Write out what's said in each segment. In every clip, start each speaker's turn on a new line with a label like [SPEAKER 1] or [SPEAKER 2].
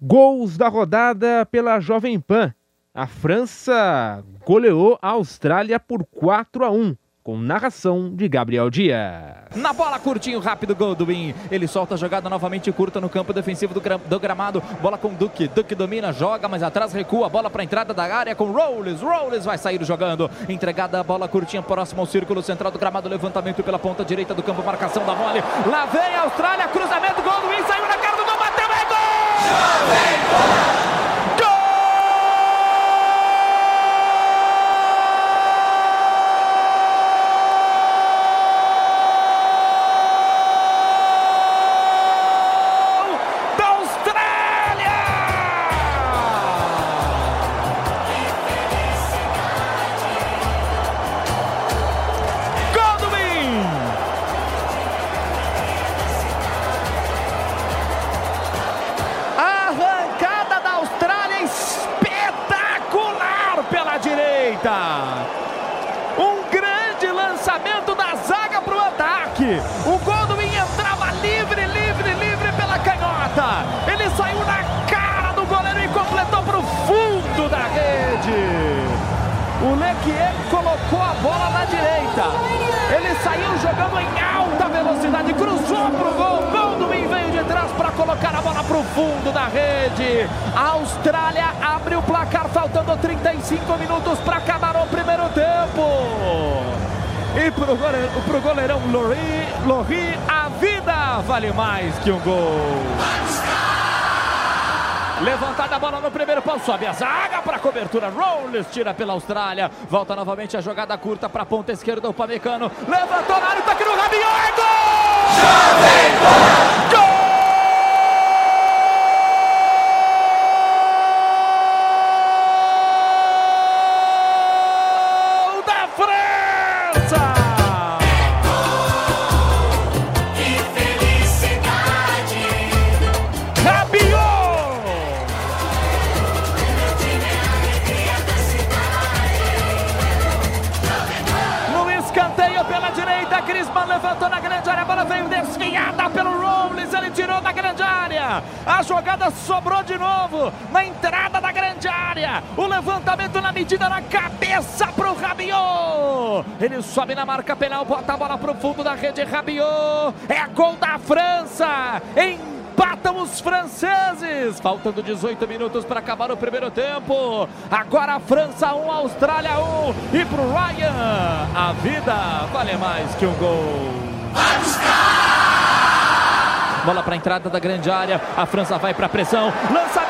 [SPEAKER 1] Gols da rodada pela Jovem Pan. A França goleou a Austrália por 4 a 1 com narração de Gabriel Dias.
[SPEAKER 2] Na bola, curtinho, rápido, Goldwyn. Ele solta a jogada novamente curta no campo defensivo do, do gramado. Bola com Duque. Duque domina, joga, mas atrás recua. Bola para entrada da área com Rolls. Rolls vai sair jogando. Entregada a bola curtinha próximo ao círculo central do gramado. Levantamento pela ponta direita do campo. Marcação da mole. Lá vem a Austrália. Cruzamento. Goldwyn saiu bola na direita. Ele saiu jogando em alta velocidade, cruzou para o gol. Goldwyn veio de trás para colocar a bola para o fundo da rede. A Austrália abre o placar, faltando 35 minutos para acabar o primeiro tempo. E para o goleirão, goleirão Lori, a vida vale mais que um gol. Levantada a bola no primeiro pau, sobe a zaga para cobertura. Rolls tira pela Austrália. Volta novamente a jogada curta para a ponta esquerda. O Pamecano levantou na área, tá aqui no Rabiot. É gol! Gol! Levantou na grande área, a bola veio desviada pelo Rollins, ele tirou da grande área. A jogada sobrou de novo na entrada da grande área. O levantamento na medida na cabeça para o Rabiot. Ele sobe na marca penal, bota a bola para o fundo da rede. Rabiot é gol da França. Em empatam os franceses. Faltando 18 minutos para acabar o primeiro tempo. Agora a França 1, Austrália 1. E para o Ryan, a vida vale mais que um gol. Bola para a entrada da grande área. A França vai para a pressão. Lançamento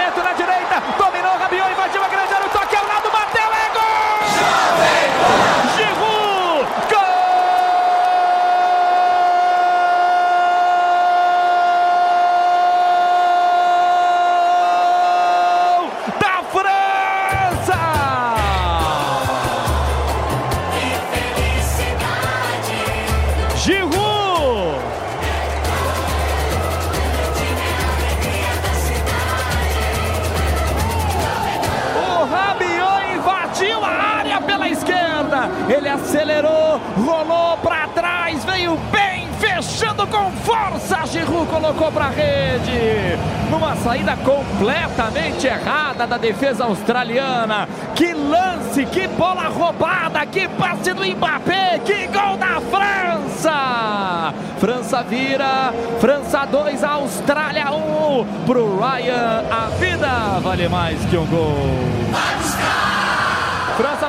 [SPEAKER 2] Ele acelerou, rolou para trás, veio bem, fechando com força. Giroud colocou para rede. Numa saída completamente errada da defesa australiana. Que lance, que bola roubada, que passe do Mbappé, que gol da França! França vira, França 2, Austrália 1. Um. Pro Ryan, a vida vale mais que um gol.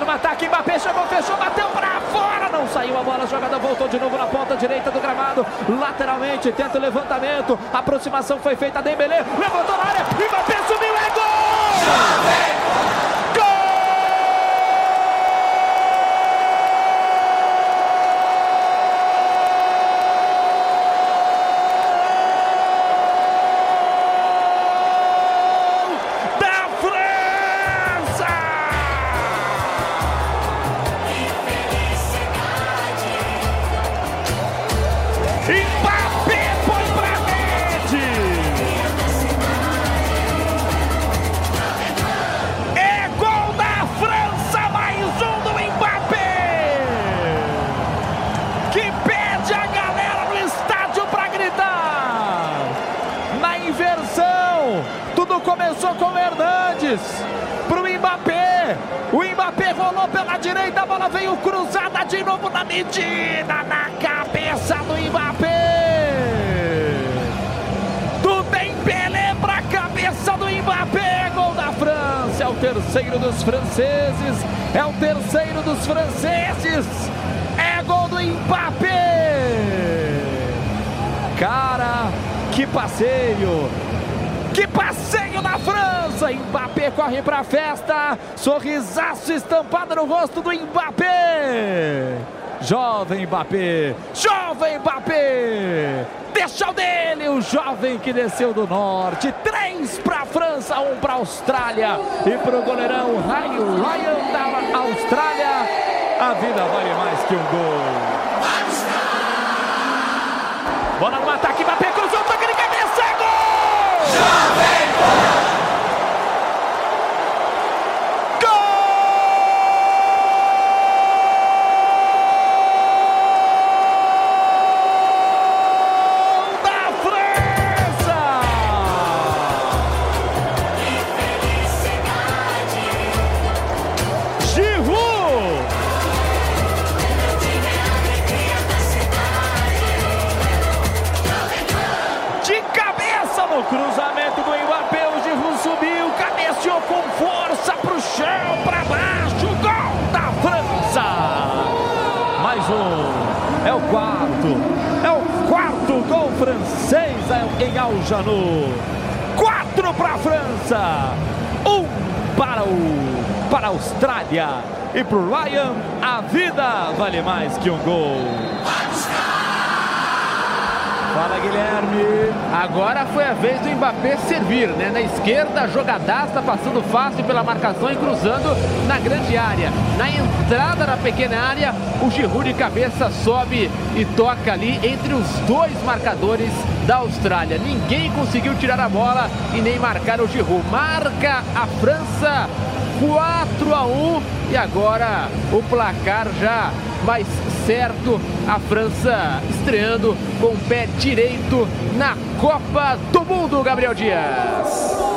[SPEAKER 2] Ataque, Mbappé chegou, fechou, bateu para fora, não saiu a bola, a jogada voltou de novo na ponta direita do gramado, lateralmente, tenta o levantamento, aproximação foi feita, Dembélé, levantou na área, Mbappé subiu, é gol! Mbappé franceses para o Mbappé. O Mbappé rolou pela direita, a bola veio cruzada de novo na medida, na cabeça do Mbappé. Do Dembélé para a cabeça do Mbappé, gol da França. É o terceiro dos franceses, é o terceiro dos franceses. É gol do Mbappé. Cara, que passeio! Que passeio na França! Mbappé corre para a festa, sorrisaço estampado no rosto do Mbappé. Jovem Mbappé, jovem Mbappé, deixa o dele, o jovem que desceu do norte. Três para a França, um para a Austrália e para o goleirão Ryan, Ryan da Austrália. A vida vale mais que um gol. Bola no ataque, Mbappé é o quarto, é o quarto gol francês em Aljanu. Quatro para a França, um para o para a Austrália e para o Ryan a vida vale mais que um gol. Fala Guilherme.
[SPEAKER 1] Agora foi a vez do Mbappé servir, né? Na esquerda, jogadaça, passando fácil pela marcação e cruzando na grande área. Na entrada da pequena área, o Giroud de cabeça sobe e toca ali entre os dois marcadores da Austrália. Ninguém conseguiu tirar a bola e nem marcar o Giroud. Marca a França 4 a 1 e agora o placar já mais certo. A França estreando com o pé direito na Copa do Mundo, Gabriel Dias.